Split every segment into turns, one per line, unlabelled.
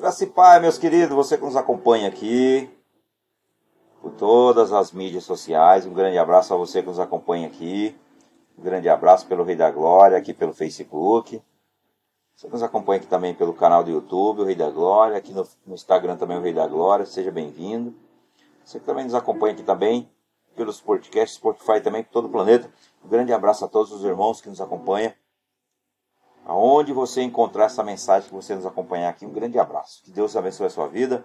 Graça e Pai, meus queridos, você que nos acompanha aqui, por todas as mídias sociais, um grande abraço a você que nos acompanha aqui, um grande abraço pelo Rei da Glória, aqui pelo Facebook, você que nos acompanha aqui também pelo canal do YouTube, o Rei da Glória, aqui no, no Instagram também o Rei da Glória, seja bem-vindo. Você que também nos acompanha aqui também pelos podcasts, Spotify também, por todo o planeta. Um grande abraço a todos os irmãos que nos acompanham aonde você encontrar essa mensagem que você nos acompanhar aqui, um grande abraço. Que Deus abençoe a sua vida,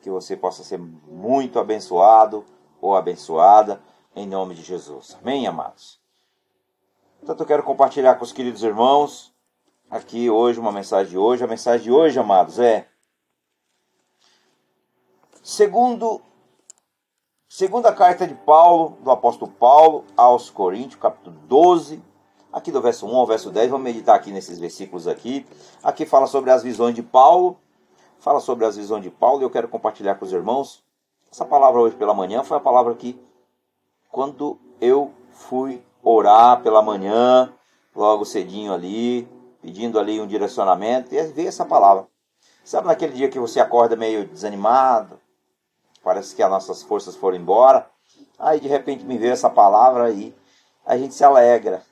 que você possa ser muito abençoado ou abençoada, em nome de Jesus. Amém, amados? Portanto, eu quero compartilhar com os queridos irmãos aqui hoje uma mensagem de hoje. A mensagem de hoje, amados, é segundo segunda carta de Paulo, do apóstolo Paulo aos Coríntios, capítulo 12, aqui do verso 1 ao verso 10, vamos meditar aqui nesses versículos aqui. Aqui fala sobre as visões de Paulo, fala sobre as visões de Paulo e eu quero compartilhar com os irmãos. Essa palavra hoje pela manhã foi a palavra que, quando eu fui orar pela manhã, logo cedinho ali, pedindo ali um direcionamento, e veio essa palavra. Sabe naquele dia que você acorda meio desanimado, parece que as nossas forças foram embora, aí de repente me veio essa palavra aí, a gente se alegra,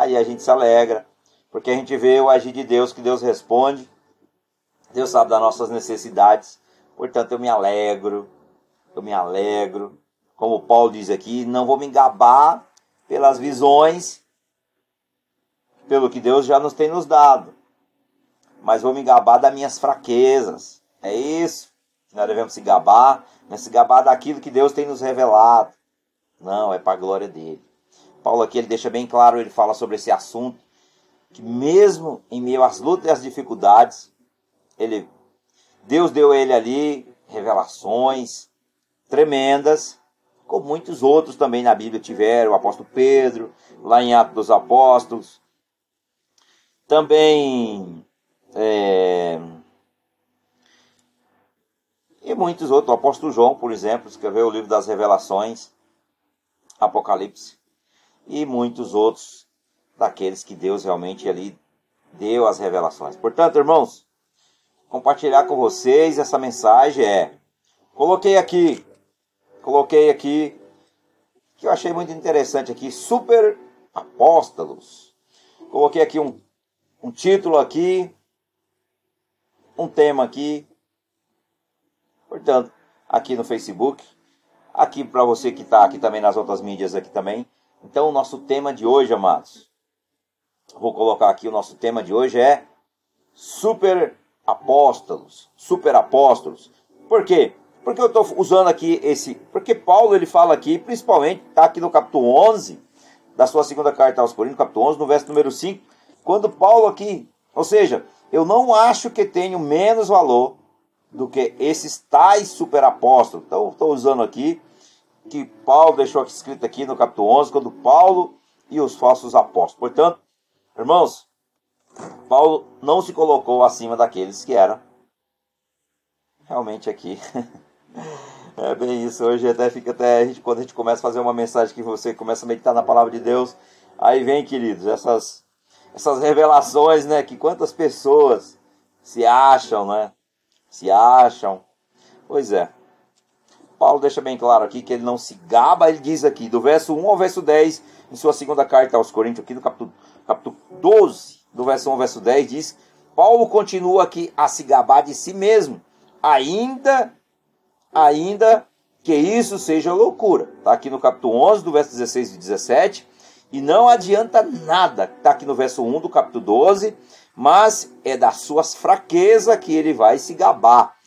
aí a gente se alegra, porque a gente vê o agir de Deus, que Deus responde, Deus sabe das nossas necessidades, portanto eu me alegro, eu me alegro, como Paulo diz aqui, não vou me engabar pelas visões, pelo que Deus já nos tem nos dado, mas vou me gabar das minhas fraquezas, é isso. Nós devemos se gabar, é se gabar daquilo que Deus tem nos revelado, não, é para a glória dele. Paulo aqui ele deixa bem claro, ele fala sobre esse assunto, que mesmo em meio às lutas e às dificuldades, ele, Deus deu a ele ali revelações tremendas, como muitos outros também na Bíblia tiveram, o apóstolo Pedro, lá em Atos dos Apóstolos, também é, e muitos outros, o apóstolo João, por exemplo, escreveu o livro das revelações, Apocalipse e muitos outros daqueles que Deus realmente ali deu as revelações. Portanto, irmãos, compartilhar com vocês essa mensagem é coloquei aqui, coloquei aqui que eu achei muito interessante aqui, super apóstolos. Coloquei aqui um, um título aqui, um tema aqui. Portanto, aqui no Facebook, aqui para você que está aqui também nas outras mídias aqui também, então, o nosso tema de hoje, amados, vou colocar aqui o nosso tema de hoje é super apóstolos, super apóstolos. Por quê? Porque eu estou usando aqui esse, porque Paulo ele fala aqui, principalmente, está aqui no capítulo 11 da sua segunda carta aos Coríntios, capítulo 11, no verso número 5, quando Paulo aqui, ou seja, eu não acho que tenho menos valor do que esses tais super apóstolos. Então, estou usando aqui que Paulo deixou escrito aqui no capítulo 11, quando Paulo e os falsos apóstolos. Portanto, irmãos, Paulo não se colocou acima daqueles que eram realmente aqui. É bem isso. Hoje até fica até a gente, quando a gente começa a fazer uma mensagem que você começa a meditar na palavra de Deus, aí vem, queridos, essas essas revelações, né, que quantas pessoas se acham, né? Se acham. Pois é. Paulo deixa bem claro aqui que ele não se gaba, ele diz aqui, do verso 1 ao verso 10, em sua segunda carta aos Coríntios, aqui no capítulo, capítulo 12, do verso 1 ao verso 10, diz: Paulo continua aqui a se gabar de si mesmo, ainda, ainda que isso seja loucura. Está aqui no capítulo 11, do verso 16 e 17, e não adianta nada, está aqui no verso 1 do capítulo 12, mas é das suas fraquezas que ele vai se gabar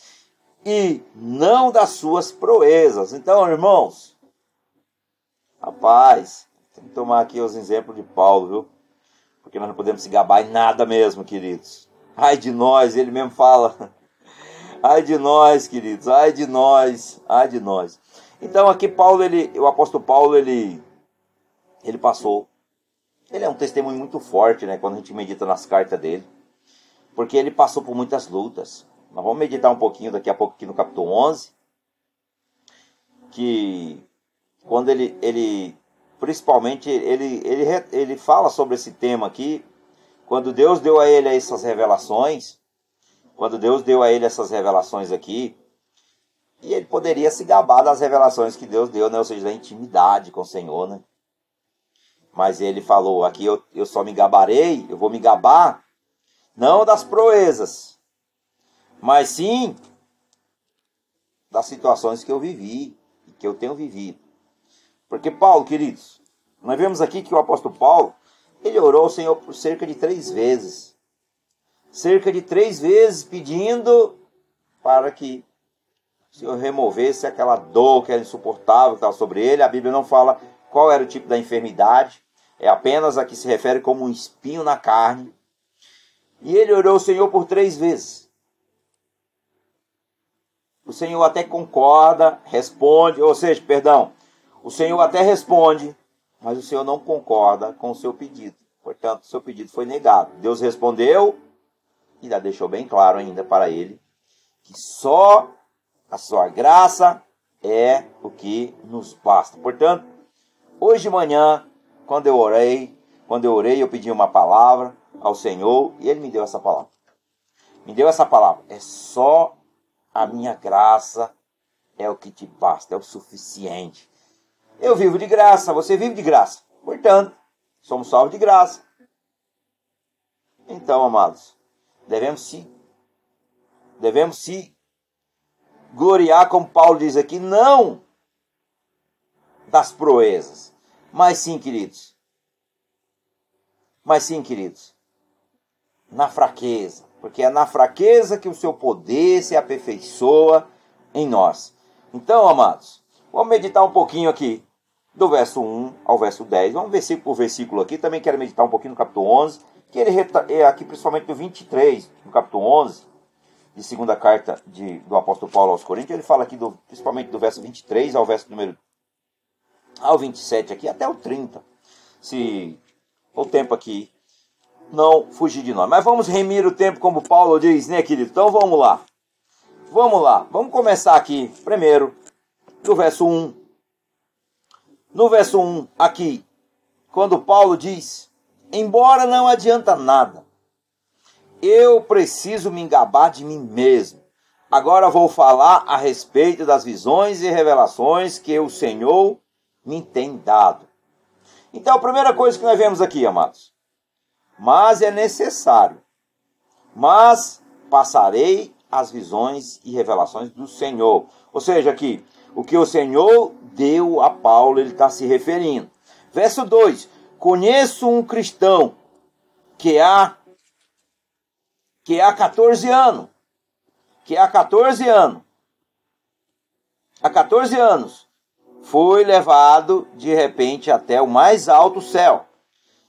e não das suas proezas. Então, irmãos, rapaz, tem que tomar aqui os exemplos de Paulo, viu? Porque nós não podemos se gabar em nada mesmo, queridos. Ai de nós, ele mesmo fala. Ai de nós, queridos, ai de nós, ai de nós. Então aqui Paulo, ele, o apóstolo Paulo, ele, ele passou. Ele é um testemunho muito forte, né? Quando a gente medita nas cartas dele. Porque ele passou por muitas lutas. Nós vamos meditar um pouquinho daqui a pouco aqui no capítulo 11, que quando ele, ele principalmente, ele, ele, ele fala sobre esse tema aqui, quando Deus deu a ele essas revelações, quando Deus deu a ele essas revelações aqui, e ele poderia se gabar das revelações que Deus deu, né? ou seja, da intimidade com o Senhor. Né? Mas ele falou: aqui eu, eu só me gabarei, eu vou me gabar, não das proezas, mas sim das situações que eu vivi, que eu tenho vivido. Porque Paulo, queridos, nós vemos aqui que o apóstolo Paulo, ele orou ao Senhor por cerca de três vezes. Cerca de três vezes pedindo para que o Senhor removesse aquela dor que era insuportável que estava sobre ele. A Bíblia não fala qual era o tipo da enfermidade, é apenas a que se refere como um espinho na carne. E ele orou ao Senhor por três vezes. O Senhor até concorda, responde, ou seja, perdão, o Senhor até responde, mas o Senhor não concorda com o seu pedido. Portanto, o seu pedido foi negado. Deus respondeu e já deixou bem claro ainda para ele que só a sua graça é o que nos basta. Portanto, hoje de manhã, quando eu orei, quando eu orei, eu pedi uma palavra ao Senhor e ele me deu essa palavra. Me deu essa palavra. É só a minha graça é o que te basta, é o suficiente. Eu vivo de graça, você vive de graça. Portanto, somos salvos de graça. Então, amados, devemos se devemos se gloriar, como Paulo diz aqui, não das proezas, mas sim, queridos. Mas sim, queridos, na fraqueza, porque é na fraqueza que o seu poder se aperfeiçoa em nós. Então, amados, vamos meditar um pouquinho aqui do verso 1 ao verso 10. Vamos versículo por versículo aqui. Também quero meditar um pouquinho no capítulo 11, que ele é aqui principalmente do 23, no capítulo 11, de segunda carta de, do apóstolo Paulo aos Coríntios. Ele fala aqui do, principalmente do verso 23 ao verso número ao 27 aqui, até o 30. Se o tempo aqui não fugir de nós. Mas vamos remir o tempo como Paulo diz, né, querido? Então vamos lá. Vamos lá. Vamos começar aqui primeiro do verso 1 no verso 1 aqui, quando Paulo diz: Embora não adianta nada, eu preciso me engabar de mim mesmo. Agora vou falar a respeito das visões e revelações que o Senhor me tem dado. Então, a primeira coisa que nós vemos aqui, amados, mas é necessário, mas passarei as visões e revelações do Senhor. Ou seja, aqui, o que o Senhor deu a Paulo, ele está se referindo. Verso 2: Conheço um cristão que há que há 14 anos, que há 14 anos, há 14 anos, foi levado de repente até o mais alto céu.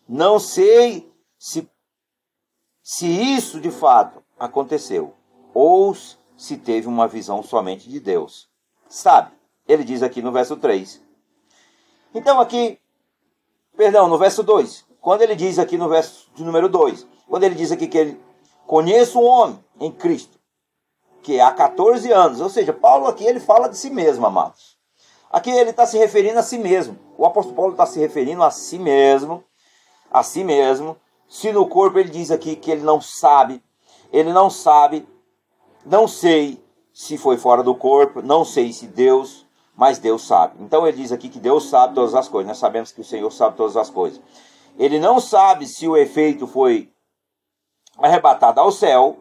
Não sei se, se isso de fato aconteceu, ou se teve uma visão somente de Deus. Sabe? Ele diz aqui no verso 3. Então aqui, perdão, no verso 2, quando ele diz aqui no verso de número 2, quando ele diz aqui que ele conhece um homem em Cristo, que há 14 anos, ou seja, Paulo aqui ele fala de si mesmo, amados. Aqui ele está se referindo a si mesmo. O apóstolo Paulo está se referindo a si mesmo, a si mesmo. Se no corpo ele diz aqui que ele não sabe, ele não sabe, não sei se foi fora do corpo, não sei se Deus mas Deus sabe. Então ele diz aqui que Deus sabe todas as coisas. Nós sabemos que o Senhor sabe todas as coisas. Ele não sabe se o efeito foi arrebatado ao céu,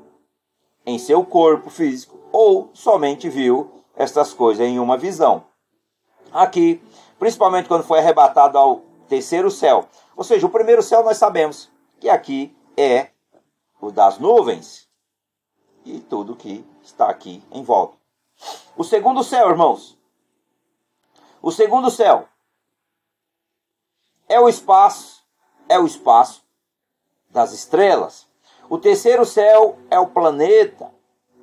em seu corpo físico, ou somente viu estas coisas em uma visão. Aqui, principalmente quando foi arrebatado ao terceiro céu. Ou seja, o primeiro céu nós sabemos que aqui é o das nuvens e tudo que está aqui em volta. O segundo céu, irmãos, o segundo céu é o espaço, é o espaço das estrelas. O terceiro céu é o planeta,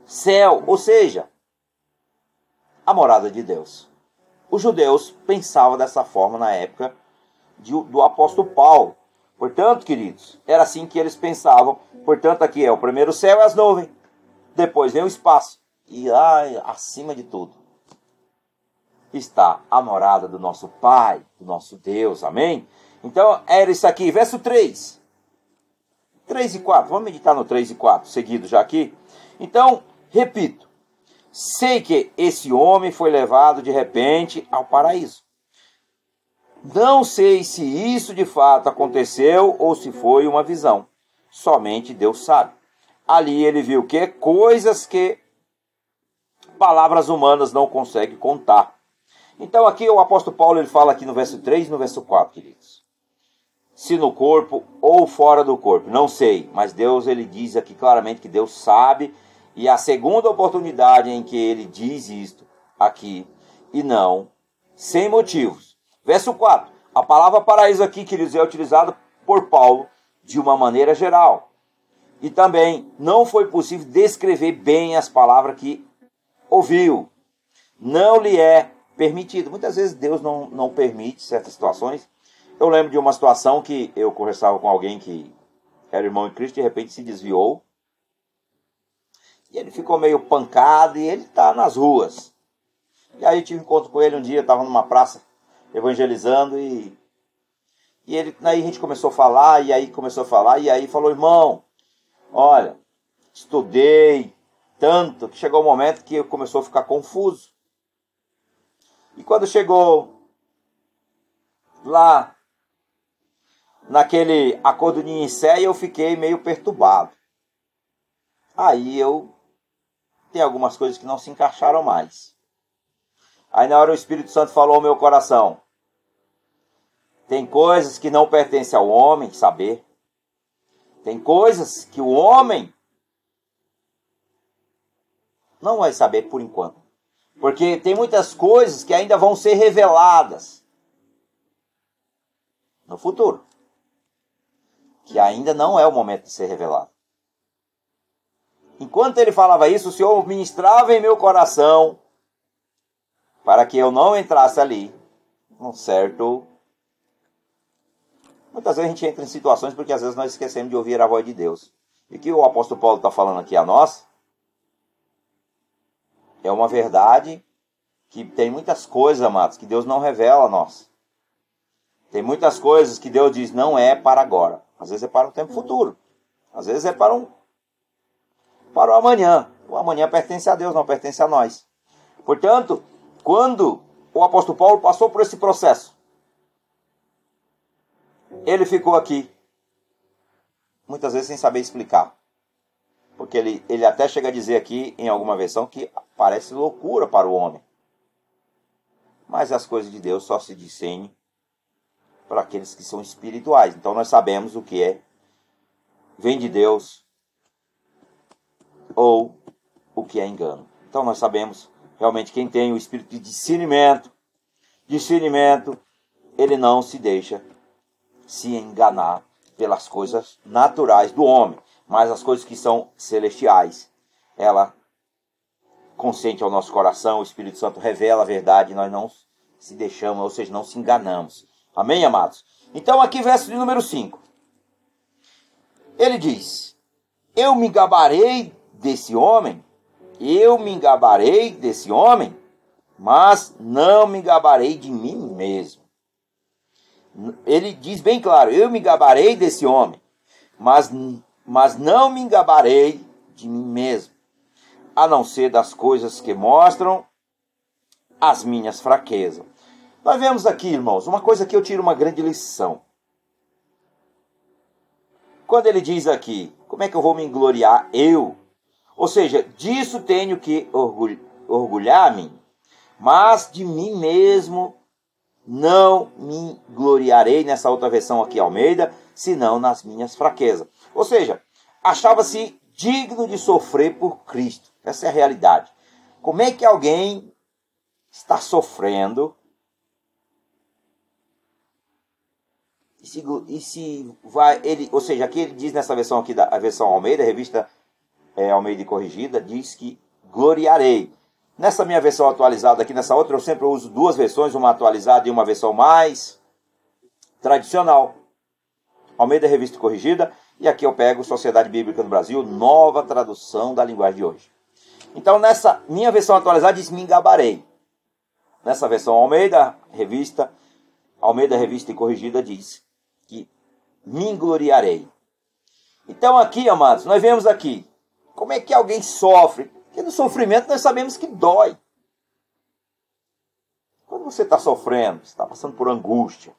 céu, ou seja, a morada de Deus. Os judeus pensavam dessa forma na época do apóstolo Paulo. Portanto, queridos, era assim que eles pensavam. Portanto, aqui é o primeiro céu e as nuvens. Depois vem o espaço. E lá acima de tudo, está a morada do nosso Pai, do nosso Deus. Amém? Então, era isso aqui. Verso 3. 3 e 4. Vamos meditar no 3 e 4, seguido já aqui. Então, repito, sei que esse homem foi levado de repente ao paraíso. Não sei se isso de fato aconteceu ou se foi uma visão. Somente Deus sabe. Ali ele viu que coisas que palavras humanas não conseguem contar. Então aqui o apóstolo Paulo ele fala aqui no verso 3 e no verso 4, queridos. Se no corpo ou fora do corpo, não sei, mas Deus ele diz aqui claramente que Deus sabe e a segunda oportunidade em que ele diz isto aqui e não sem motivos. Verso 4. A palavra paraíso aqui, queridos, é utilizada por Paulo de uma maneira geral. E também não foi possível descrever bem as palavras que ouviu. Não lhe é permitido. Muitas vezes Deus não, não permite certas situações. Eu lembro de uma situação que eu conversava com alguém que era irmão em Cristo, de repente se desviou. E ele ficou meio pancado e ele está nas ruas. E aí eu tive um encontro com ele um dia, estava numa praça evangelizando e, e ele, aí a gente começou a falar, e aí começou a falar, e aí falou, irmão, olha, estudei, tanto que chegou o um momento que começou a ficar confuso. E quando chegou lá naquele acordo de Nicéia, eu fiquei meio perturbado. Aí eu tem algumas coisas que não se encaixaram mais. Aí na hora o Espírito Santo falou ao meu coração: tem coisas que não pertencem ao homem saber. Tem coisas que o homem não vai saber por enquanto. Porque tem muitas coisas que ainda vão ser reveladas no futuro. Que ainda não é o momento de ser revelado. Enquanto ele falava isso, o Senhor ministrava em meu coração para que eu não entrasse ali um certo. Muitas vezes a gente entra em situações porque às vezes nós esquecemos de ouvir a voz de Deus. E que o apóstolo Paulo está falando aqui a nós é uma verdade que tem muitas coisas, amados, que Deus não revela a nós. Tem muitas coisas que Deus diz não é para agora. Às vezes é para um tempo futuro. Às vezes é para um para o amanhã. O amanhã pertence a Deus, não pertence a nós. Portanto, quando o apóstolo Paulo passou por esse processo, ele ficou aqui, muitas vezes sem saber explicar. Porque ele, ele até chega a dizer aqui, em alguma versão, que parece loucura para o homem. Mas as coisas de Deus só se discernem para aqueles que são espirituais. Então nós sabemos o que é vem de Deus ou o que é engano. Então nós sabemos realmente quem tem o espírito de discernimento, discernimento, ele não se deixa se enganar pelas coisas naturais do homem mas as coisas que são celestiais, ela consente ao nosso coração, o Espírito Santo revela a verdade, nós não se deixamos, ou seja, não se enganamos. Amém, amados? Então, aqui, verso de número 5. Ele diz: Eu me gabarei desse homem, eu me gabarei desse homem, mas não me gabarei de mim mesmo. Ele diz bem claro: Eu me gabarei desse homem, mas mas não me engabarei de mim mesmo, a não ser das coisas que mostram as minhas fraquezas. Nós vemos aqui, irmãos, uma coisa que eu tiro uma grande lição. Quando ele diz aqui, como é que eu vou me gloriar? Eu. Ou seja, disso tenho que orgulhar-me, mas de mim mesmo não me gloriarei nessa outra versão aqui, Almeida, senão nas minhas fraquezas. Ou seja, achava-se digno de sofrer por Cristo. Essa é a realidade. Como é que alguém está sofrendo e se, e se vai ele, ou seja, aqui ele diz nessa versão aqui da a versão Almeida, revista é, Almeida corrigida, diz que gloriarei. Nessa minha versão atualizada aqui, nessa outra, eu sempre uso duas versões, uma atualizada e uma versão mais tradicional. Almeida Revista Corrigida, e aqui eu pego Sociedade Bíblica do Brasil, nova tradução da linguagem de hoje. Então, nessa minha versão atualizada diz me engabarei. Nessa versão Almeida Revista, Almeida Revista e Corrigida diz que me gloriarei. Então aqui, amados, nós vemos aqui Como é que alguém sofre? Porque no sofrimento nós sabemos que dói. Quando você está sofrendo, está passando por angústia,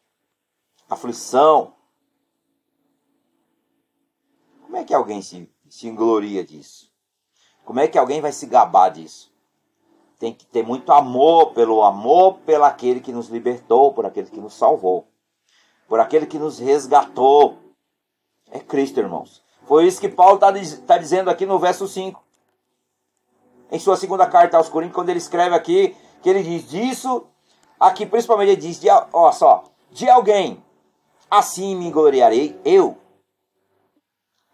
aflição, como é que alguém se, se engloria disso? Como é que alguém vai se gabar disso? Tem que ter muito amor pelo amor pelo aquele que nos libertou, por aquele que nos salvou, por aquele que nos resgatou. É Cristo, irmãos. Foi isso que Paulo está tá dizendo aqui no verso 5. Em sua segunda carta aos Coríntios, quando ele escreve aqui, que ele diz disso, aqui principalmente ele diz, de, ó só, de alguém, assim me gloriarei eu,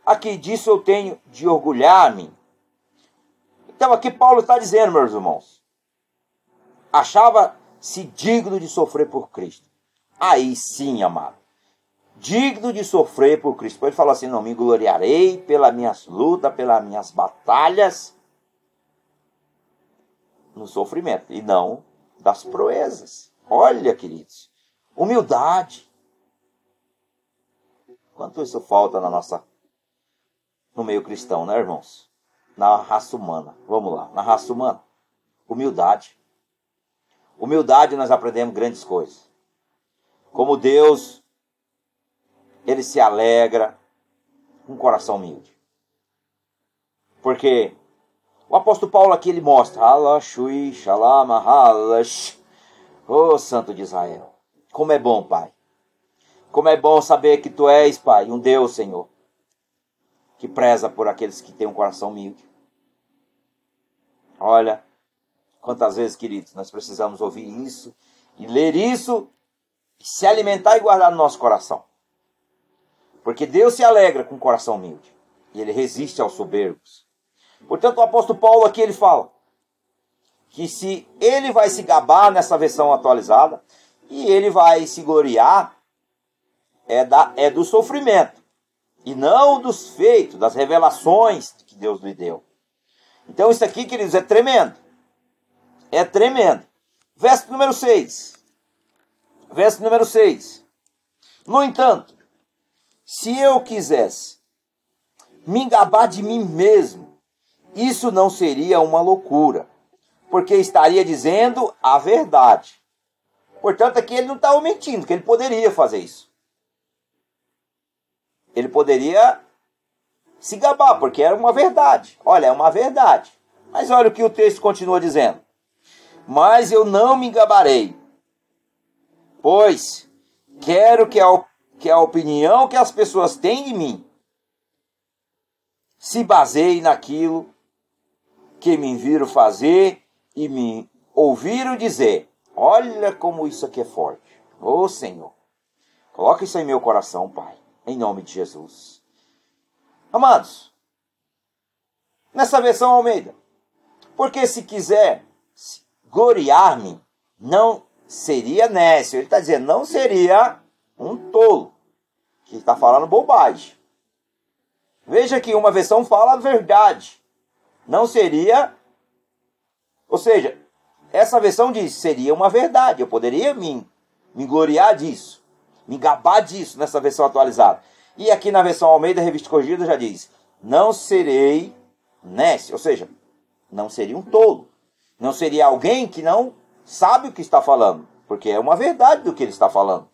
Aqui disso eu tenho de orgulhar-me. Então aqui Paulo está dizendo, meus irmãos, achava-se digno de sofrer por Cristo. Aí sim, amado. Digno de sofrer por Cristo. Ele fala assim: não me gloriarei pelas minhas lutas, pelas minhas batalhas, no sofrimento, e não das proezas. Olha, queridos, humildade. Quanto isso falta na nossa no meio cristão, né, irmãos? Na raça humana. Vamos lá, na raça humana. Humildade. Humildade nós aprendemos grandes coisas. Como Deus, ele se alegra com um coração humilde. Porque o apóstolo Paulo aqui ele mostra, ô Santo de Israel. Como é bom, Pai. Como é bom saber que tu és, Pai, um Deus, Senhor que preza por aqueles que têm um coração humilde. Olha, quantas vezes, queridos, nós precisamos ouvir isso e ler isso, se alimentar e guardar no nosso coração. Porque Deus se alegra com o coração humilde e ele resiste aos soberbos. Portanto, o apóstolo Paulo aqui ele fala que se ele vai se gabar nessa versão atualizada e ele vai se gloriar é, da, é do sofrimento e não dos feitos, das revelações que Deus lhe deu. Então isso aqui, queridos, é tremendo. É tremendo. Verso número 6. Verso número 6. No entanto, se eu quisesse me engabar de mim mesmo, isso não seria uma loucura, porque estaria dizendo a verdade. Portanto, aqui ele não está mentindo, que ele poderia fazer isso ele poderia se gabar, porque era uma verdade. Olha, é uma verdade. Mas olha o que o texto continua dizendo. Mas eu não me gabarei, pois quero que a, que a opinião que as pessoas têm de mim se baseie naquilo que me viram fazer e me ouviram dizer. Olha como isso aqui é forte. Ô oh, Senhor, coloca isso em meu coração, Pai em nome de Jesus. Amados, nessa versão Almeida, porque se quiser gloriar-me, não seria nécio. Ele está dizendo, não seria um tolo, que está falando bobagem. Veja que uma versão fala a verdade. Não seria. Ou seja, essa versão diz, seria uma verdade. Eu poderia me, me gloriar disso me gabar disso nessa versão atualizada. E aqui na versão Almeida Revista Corrigida já diz: Não serei nesse, ou seja, não seria um tolo. Não seria alguém que não sabe o que está falando, porque é uma verdade do que ele está falando.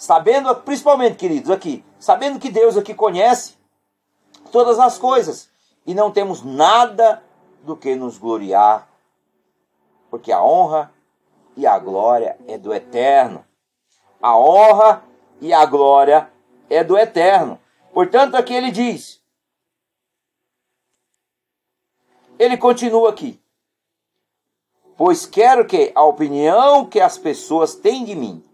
Sabendo, principalmente, queridos, aqui, sabendo que Deus aqui conhece todas as coisas e não temos nada do que nos gloriar, porque a honra e a glória é do eterno. A honra e a glória é do eterno. Portanto, aqui ele diz. Ele continua aqui. Pois quero que a opinião que as pessoas têm de mim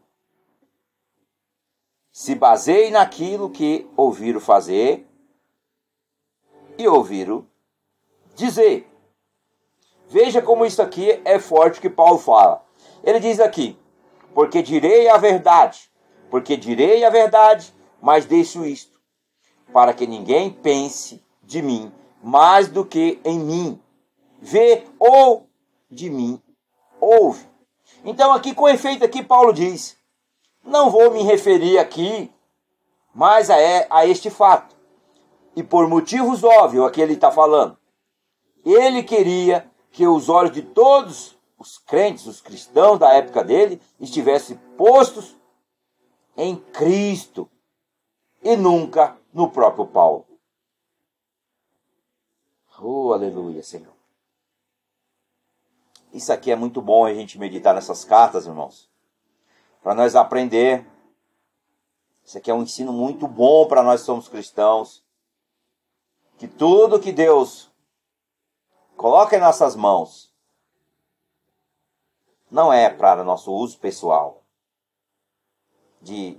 se baseie naquilo que ouviram fazer e ouviram dizer. Veja como isso aqui é forte que Paulo fala. Ele diz aqui: porque direi a verdade, porque direi a verdade, mas deixo isto, para que ninguém pense de mim mais do que em mim. Vê ou de mim ouve. Então aqui com efeito aqui Paulo diz: não vou me referir aqui mais a, a este fato. E por motivos óbvios aqui ele está falando. ele queria que os olhos de todos os crentes, os cristãos da época dele, estivessem postos em Cristo e nunca no próprio Paulo. Oh, aleluia, Senhor. Isso aqui é muito bom a gente meditar nessas cartas, irmãos. Para nós aprender. Isso aqui é um ensino muito bom para nós somos cristãos. Que tudo que Deus coloca em nossas mãos não é para nosso uso pessoal. De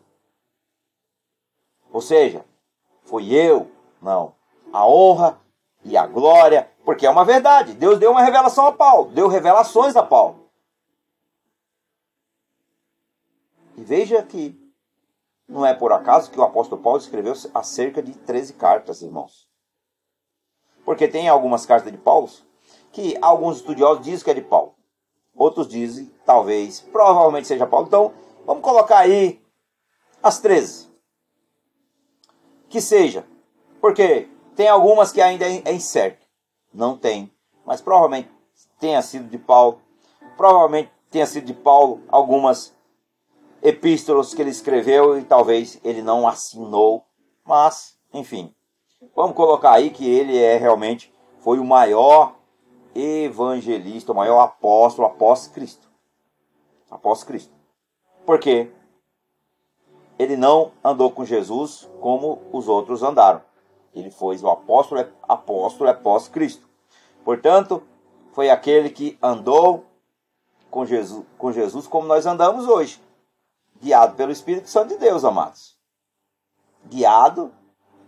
ou seja, foi eu, não. A honra e a glória, porque é uma verdade. Deus deu uma revelação a Paulo, deu revelações a Paulo. E veja que não é por acaso que o apóstolo Paulo escreveu acerca de 13 cartas, irmãos. Porque tem algumas cartas de Paulo que alguns estudiosos dizem que é de Paulo. Outros dizem, talvez, provavelmente seja Paulo. Então, vamos colocar aí as 13. Que seja. Porque tem algumas que ainda é incerto. Não tem. Mas provavelmente tenha sido de Paulo. Provavelmente tenha sido de Paulo algumas epístolas que ele escreveu e talvez ele não assinou. Mas, enfim. Vamos colocar aí que ele é realmente foi o maior evangelista, o maior apóstolo após Cristo. Após Cristo. Por quê? Ele não andou com Jesus como os outros andaram. Ele foi o apóstolo, apóstolo após Cristo. Portanto, foi aquele que andou com Jesus, com Jesus como nós andamos hoje, guiado pelo Espírito Santo de Deus, amados. Guiado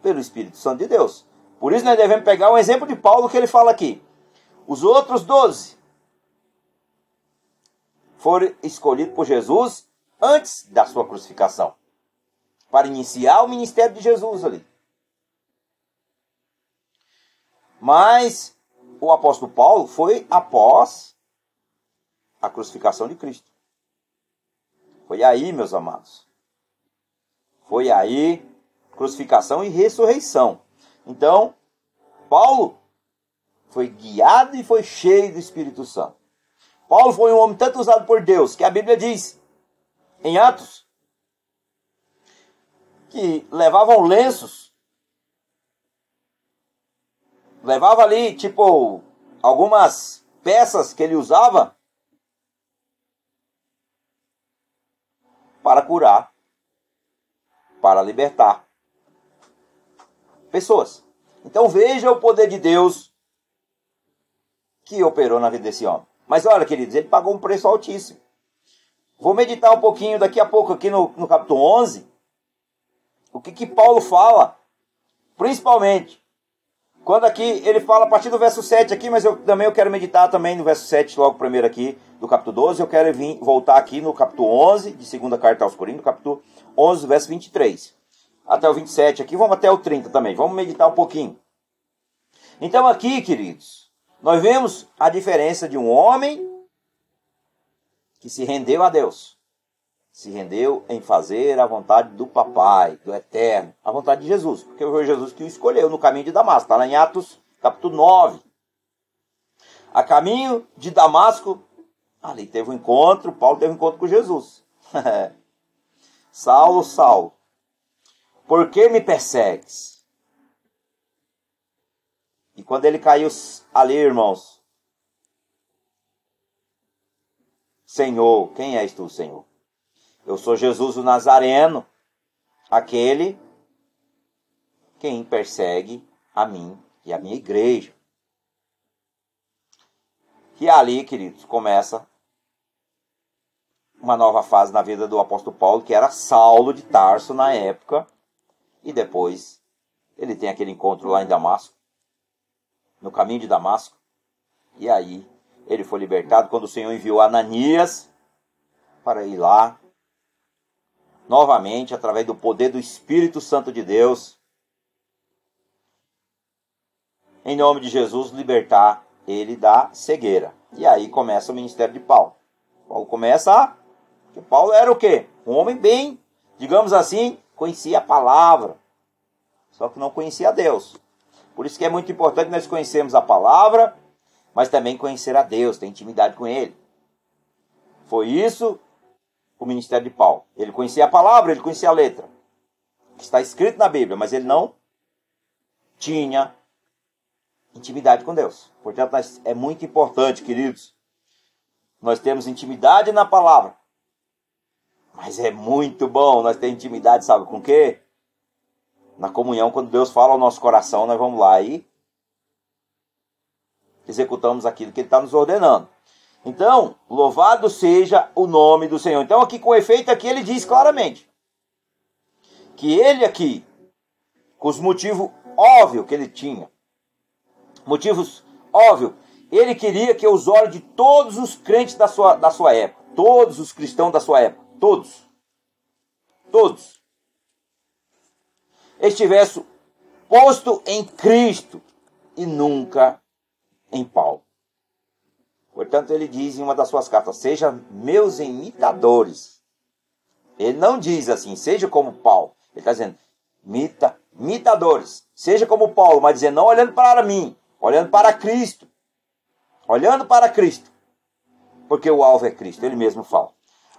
pelo Espírito Santo de Deus. Por isso nós devemos pegar um exemplo de Paulo que ele fala aqui. Os outros doze foram escolhidos por Jesus antes da sua crucificação para iniciar o ministério de Jesus ali. Mas o apóstolo Paulo foi após a crucificação de Cristo. Foi aí, meus amados. Foi aí crucificação e ressurreição. Então, Paulo foi guiado e foi cheio do Espírito Santo. Paulo foi um homem tanto usado por Deus que a Bíblia diz em Atos que levavam lenços levava ali, tipo, algumas peças que ele usava para curar, para libertar pessoas. Então veja o poder de Deus que operou na vida desse homem. Mas olha, queridos, ele pagou um preço altíssimo. Vou meditar um pouquinho daqui a pouco aqui no, no capítulo 11. O que, que Paulo fala, principalmente quando aqui ele fala a partir do verso 7 aqui, mas eu também eu quero meditar também no verso 7, logo primeiro aqui do capítulo 12, eu quero vir, voltar aqui no capítulo 11, de segunda carta aos Coríntios, capítulo 11, verso 23. Até o 27 aqui, vamos até o 30 também, vamos meditar um pouquinho. Então aqui, queridos, nós vemos a diferença de um homem que se rendeu a Deus se rendeu em fazer a vontade do Papai, do Eterno, a vontade de Jesus, porque foi Jesus que o escolheu no caminho de Damasco, está lá em Atos capítulo 9. A caminho de Damasco, ali teve um encontro, Paulo teve um encontro com Jesus. Saulo, Saulo, por que me persegues? E quando ele caiu ali, irmãos, Senhor, quem és tu, Senhor? Eu sou Jesus o Nazareno, aquele quem persegue a mim e a minha igreja. E ali, queridos, começa uma nova fase na vida do apóstolo Paulo, que era Saulo de Tarso na época, e depois ele tem aquele encontro lá em Damasco, no caminho de Damasco, e aí ele foi libertado quando o Senhor enviou Ananias para ir lá novamente através do poder do Espírito Santo de Deus. Em nome de Jesus, libertar ele da cegueira. E aí começa o ministério de Paulo. Paulo começa a. Que Paulo era o quê? Um homem bem, digamos assim, conhecia a palavra, só que não conhecia Deus. Por isso que é muito importante nós conhecermos a palavra mas também conhecer a Deus, ter intimidade com Ele. Foi isso o ministério de Paulo. Ele conhecia a palavra, ele conhecia a letra. Está escrito na Bíblia, mas ele não tinha intimidade com Deus. Portanto, é muito importante, queridos, nós temos intimidade na palavra. Mas é muito bom nós ter intimidade, sabe com o quê? Na comunhão, quando Deus fala ao nosso coração, nós vamos lá e executamos aquilo que Ele está nos ordenando. Então, louvado seja o nome do Senhor. Então, aqui com efeito, aqui ele diz claramente que ele aqui, com os motivos óbvios que ele tinha, motivos óbvios, ele queria que os olhos de todos os crentes da sua, da sua época, todos os cristãos da sua época, todos, todos, estivessem posto em Cristo e nunca em Paulo. Portanto, ele diz em uma das suas cartas: Sejam meus imitadores. Ele não diz assim, seja como Paulo. Ele está dizendo, mita, imitadores. Seja como Paulo, mas dizendo, não olhando para mim, olhando para Cristo. Olhando para Cristo. Porque o alvo é Cristo, ele mesmo fala.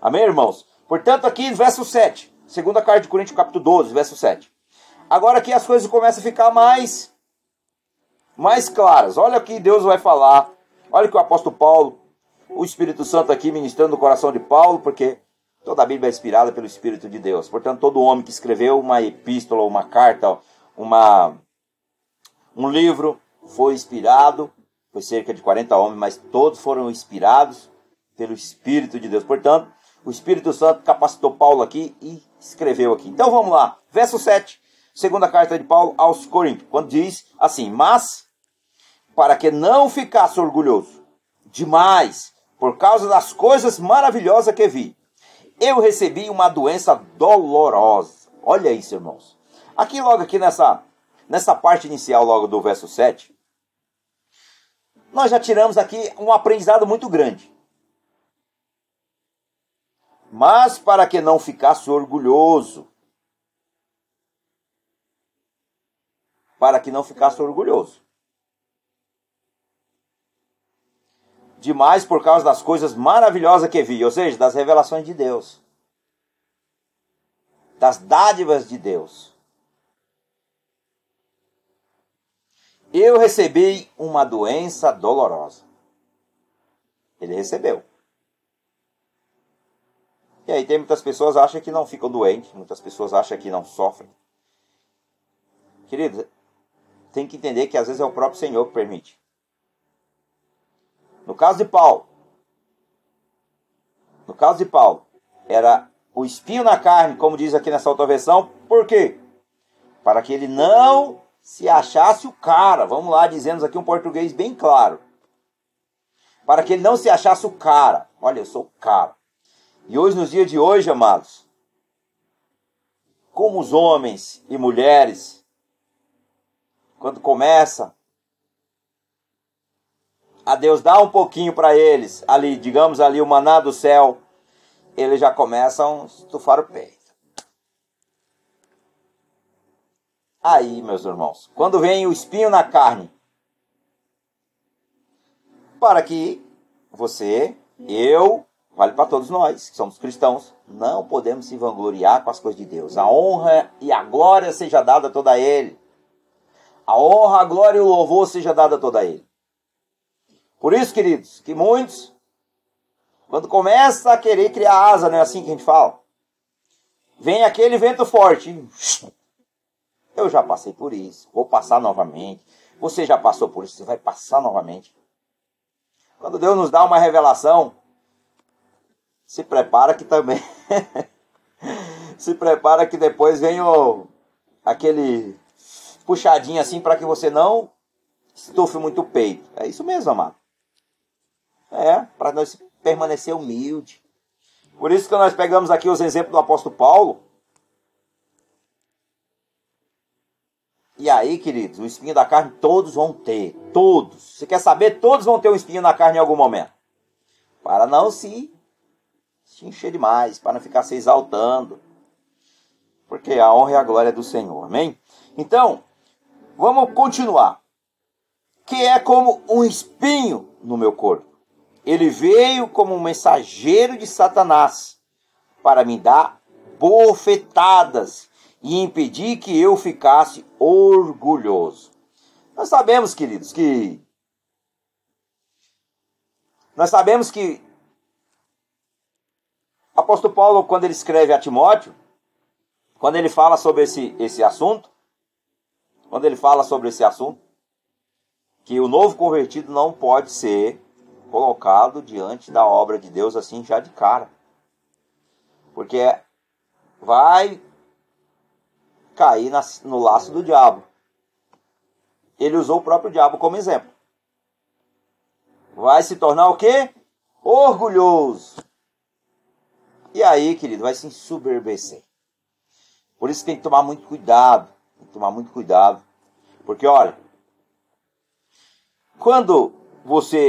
Amém, irmãos? Portanto, aqui, verso 7. Segunda carta de Coríntios, capítulo 12, verso 7. Agora aqui as coisas começam a ficar mais, mais claras. Olha o que Deus vai falar Olha que o apóstolo Paulo, o Espírito Santo aqui ministrando no coração de Paulo, porque toda a Bíblia é inspirada pelo Espírito de Deus. Portanto, todo homem que escreveu uma epístola, uma carta, uma, um livro, foi inspirado. Foi cerca de 40 homens, mas todos foram inspirados pelo Espírito de Deus. Portanto, o Espírito Santo capacitou Paulo aqui e escreveu aqui. Então vamos lá, verso 7, segunda carta de Paulo aos Coríntios, quando diz assim: Mas para que não ficasse orgulhoso demais por causa das coisas maravilhosas que vi. Eu recebi uma doença dolorosa. Olha isso, irmãos. Aqui logo aqui nessa nessa parte inicial logo do verso 7, nós já tiramos aqui um aprendizado muito grande. Mas para que não ficasse orgulhoso, para que não ficasse orgulhoso. Demais por causa das coisas maravilhosas que vi, ou seja, das revelações de Deus, das dádivas de Deus. Eu recebi uma doença dolorosa. Ele recebeu. E aí tem muitas pessoas que acham que não ficam doentes, muitas pessoas acham que não sofrem. Querido, tem que entender que às vezes é o próprio Senhor que permite. No caso de Paulo, no caso de Paulo, era o espinho na carne, como diz aqui nessa outra versão, por quê? Para que ele não se achasse o cara. Vamos lá, dizemos aqui um português bem claro. Para que ele não se achasse o cara. Olha, eu sou o cara. E hoje, nos dias de hoje, amados, como os homens e mulheres, quando começa a Deus dá um pouquinho para eles, ali, digamos ali, o maná do céu, eles já começam a estufar o peito. Aí, meus irmãos, quando vem o espinho na carne, para que você, eu, vale para todos nós, que somos cristãos, não podemos se vangloriar com as coisas de Deus. A honra e a glória seja dada a toda Ele. A honra, a glória e o louvor seja dada a toda Ele. Por isso, queridos, que muitos, quando começa a querer criar asa, não é assim que a gente fala? Vem aquele vento forte. Eu já passei por isso, vou passar novamente. Você já passou por isso, você vai passar novamente. Quando Deus nos dá uma revelação, se prepara que também. se prepara que depois vem o, aquele puxadinho assim para que você não estufe muito o peito. É isso mesmo, amado. É, para nós permanecer humilde. Por isso que nós pegamos aqui os exemplos do apóstolo Paulo. E aí, queridos, o espinho da carne todos vão ter. Todos. Você quer saber? Todos vão ter um espinho na carne em algum momento. Para não se, se encher demais, para não ficar se exaltando. Porque a honra e a glória é do Senhor. Amém? Então, vamos continuar. Que é como um espinho no meu corpo. Ele veio como um mensageiro de Satanás para me dar bofetadas e impedir que eu ficasse orgulhoso. Nós sabemos, queridos, que nós sabemos que apóstolo Paulo, quando ele escreve a Timóteo, quando ele fala sobre esse, esse assunto, quando ele fala sobre esse assunto, que o novo convertido não pode ser colocado diante da obra de Deus assim já de cara. Porque vai cair no laço do diabo. Ele usou o próprio diabo como exemplo. Vai se tornar o quê? Orgulhoso. E aí, querido, vai se ensoberbecer. Por isso tem que tomar muito cuidado. Tem que tomar muito cuidado. Porque, olha, quando você